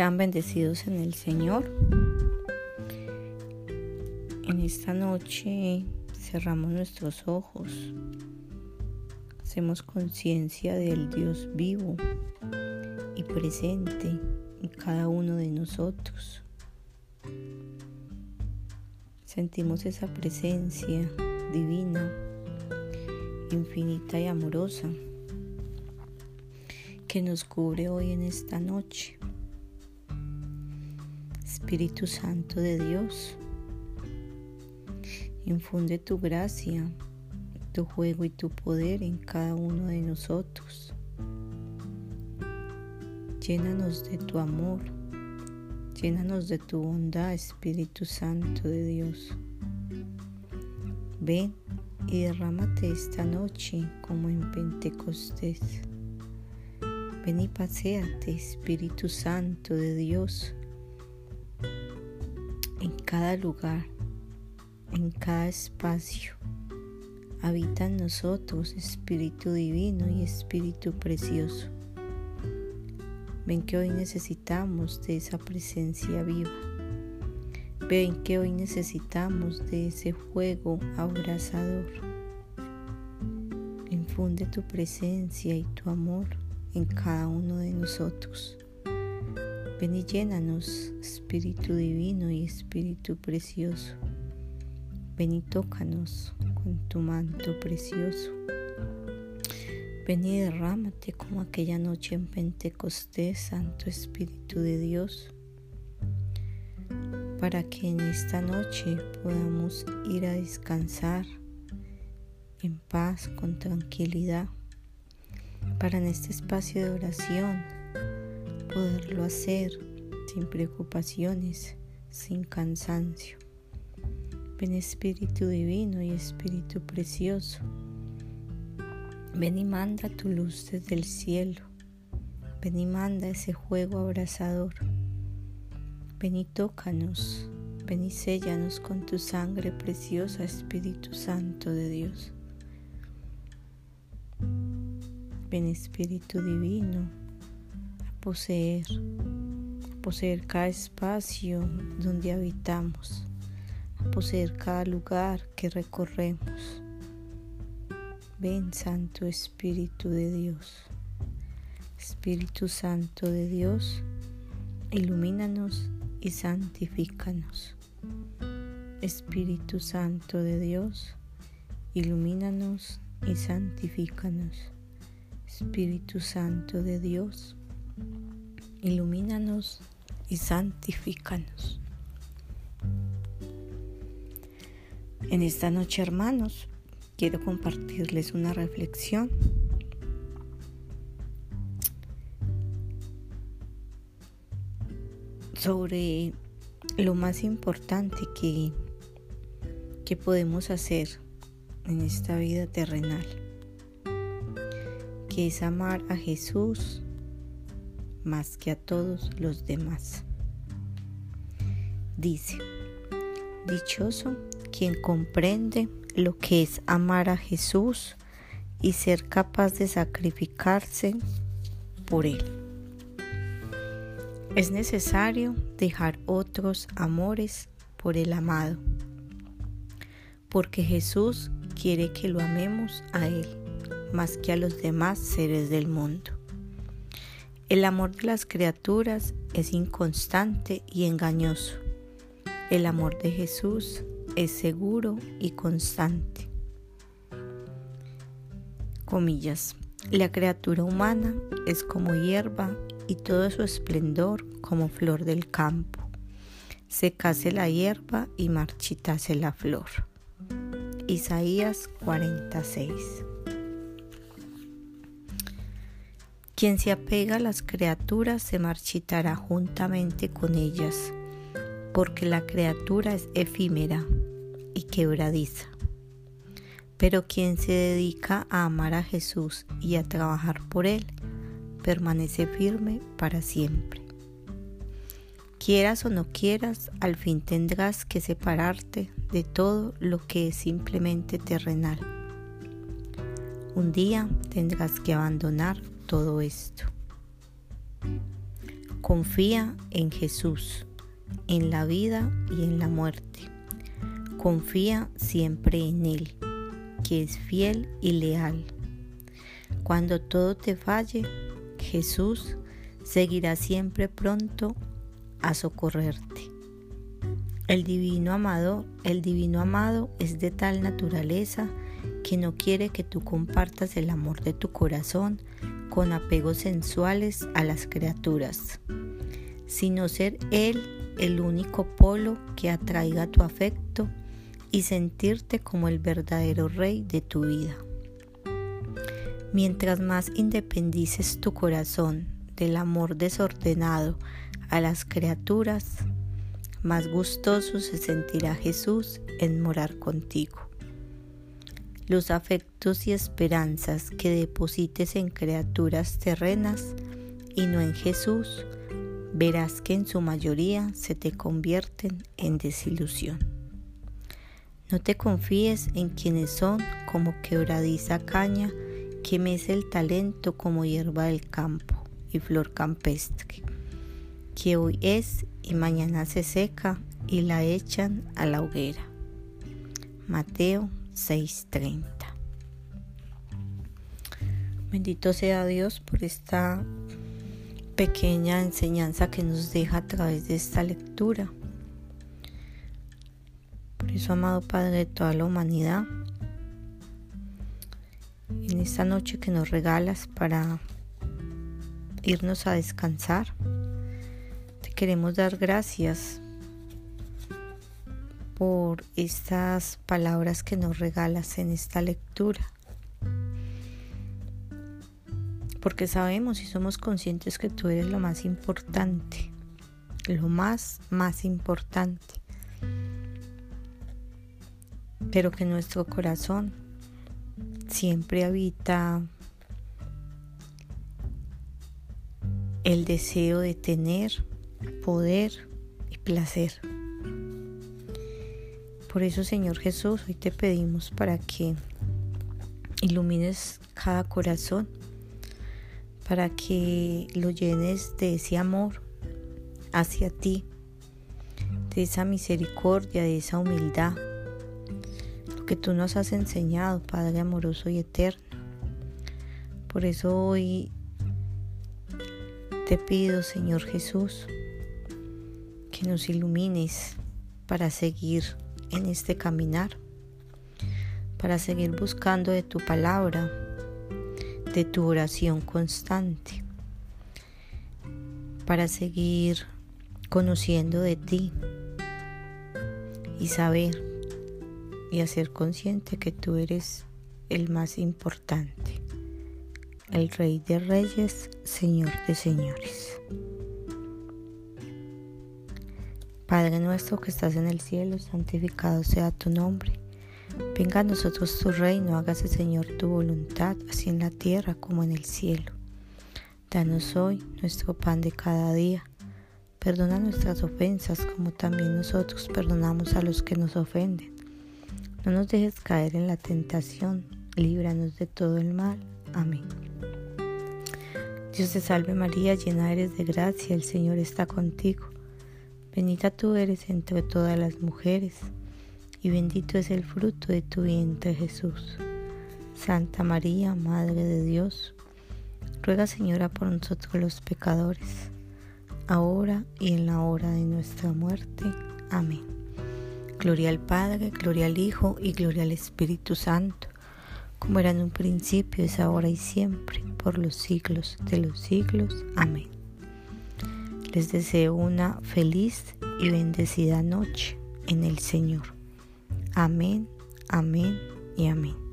Sean bendecidos en el Señor. En esta noche cerramos nuestros ojos. Hacemos conciencia del Dios vivo y presente en cada uno de nosotros. Sentimos esa presencia divina, infinita y amorosa que nos cubre hoy en esta noche. Espíritu Santo de Dios, infunde tu gracia, tu juego y tu poder en cada uno de nosotros. Llénanos de tu amor, llénanos de tu bondad, Espíritu Santo de Dios. Ven y derrámate esta noche como en Pentecostés. Ven y paséate, Espíritu Santo de Dios en cada lugar, en cada espacio. Habita en nosotros Espíritu Divino y Espíritu Precioso. Ven que hoy necesitamos de esa presencia viva. Ven que hoy necesitamos de ese fuego abrazador. Infunde tu presencia y tu amor en cada uno de nosotros. Ven y llénanos, Espíritu Divino y Espíritu Precioso. Ven y tócanos con tu manto precioso. Ven y derrámate como aquella noche en Pentecostés, Santo Espíritu de Dios, para que en esta noche podamos ir a descansar en paz, con tranquilidad, para en este espacio de oración poderlo hacer sin preocupaciones, sin cansancio. Ven Espíritu Divino y Espíritu Precioso. Ven y manda tu luz desde el cielo. Ven y manda ese juego abrazador. Ven y tócanos. Ven y séllanos con tu sangre preciosa, Espíritu Santo de Dios. Ven Espíritu Divino poseer, poseer cada espacio donde habitamos, poseer cada lugar que recorremos. Ven Santo Espíritu de Dios, Espíritu Santo de Dios, ilumínanos y santifícanos. Espíritu Santo de Dios, ilumínanos y santifícanos. Espíritu Santo de Dios, ilumínanos y santifícanos. En esta noche, hermanos, quiero compartirles una reflexión sobre lo más importante que, que podemos hacer en esta vida terrenal, que es amar a Jesús más que a todos los demás. Dice, dichoso quien comprende lo que es amar a Jesús y ser capaz de sacrificarse por Él. Es necesario dejar otros amores por el amado, porque Jesús quiere que lo amemos a Él más que a los demás seres del mundo. El amor de las criaturas es inconstante y engañoso. El amor de Jesús es seguro y constante. Comillas. La criatura humana es como hierba y todo su esplendor como flor del campo. Secase la hierba y marchitase la flor. Isaías 46 Quien se apega a las criaturas se marchitará juntamente con ellas, porque la criatura es efímera y quebradiza. Pero quien se dedica a amar a Jesús y a trabajar por Él, permanece firme para siempre. Quieras o no quieras, al fin tendrás que separarte de todo lo que es simplemente terrenal. Un día tendrás que abandonar todo esto. Confía en Jesús, en la vida y en la muerte. Confía siempre en Él, que es fiel y leal. Cuando todo te falle, Jesús seguirá siempre pronto a socorrerte. El divino amado, el divino amado es de tal naturaleza que no quiere que tú compartas el amor de tu corazón con apegos sensuales a las criaturas, sino ser Él el único polo que atraiga tu afecto y sentirte como el verdadero rey de tu vida. Mientras más independices tu corazón del amor desordenado a las criaturas, más gustoso se sentirá Jesús en morar contigo. Los afectos y esperanzas que deposites en criaturas terrenas y no en Jesús, verás que en su mayoría se te convierten en desilusión. No te confíes en quienes son como quebradiza caña que mece el talento como hierba del campo y flor campestre, que hoy es y mañana se seca y la echan a la hoguera. Mateo 6:30 Bendito sea Dios por esta pequeña enseñanza que nos deja a través de esta lectura. Por eso, amado Padre de toda la humanidad, en esta noche que nos regalas para irnos a descansar, te queremos dar gracias por estas palabras que nos regalas en esta lectura. Porque sabemos y somos conscientes que tú eres lo más importante, lo más, más importante. Pero que nuestro corazón siempre habita el deseo de tener poder y placer. Por eso, Señor Jesús, hoy te pedimos para que ilumines cada corazón, para que lo llenes de ese amor hacia ti, de esa misericordia, de esa humildad, lo que tú nos has enseñado, Padre amoroso y eterno. Por eso hoy te pido, Señor Jesús, que nos ilumines para seguir en este caminar, para seguir buscando de tu palabra, de tu oración constante, para seguir conociendo de ti y saber y hacer consciente que tú eres el más importante el Rey de Reyes, Señor de Señores. Padre nuestro que estás en el cielo, santificado sea tu nombre. Venga a nosotros tu reino, hágase Señor tu voluntad, así en la tierra como en el cielo. Danos hoy nuestro pan de cada día. Perdona nuestras ofensas como también nosotros perdonamos a los que nos ofenden. No nos dejes caer en la tentación, líbranos de todo el mal. Amén. Dios te salve María, llena eres de gracia, el Señor está contigo. Bendita tú eres entre todas las mujeres, y bendito es el fruto de tu vientre Jesús. Santa María, Madre de Dios, ruega Señora por nosotros los pecadores, ahora y en la hora de nuestra muerte. Amén. Gloria al Padre, gloria al Hijo y gloria al Espíritu Santo como era en un principio, es ahora y siempre, por los siglos de los siglos. Amén. Les deseo una feliz y bendecida noche en el Señor. Amén, amén y amén.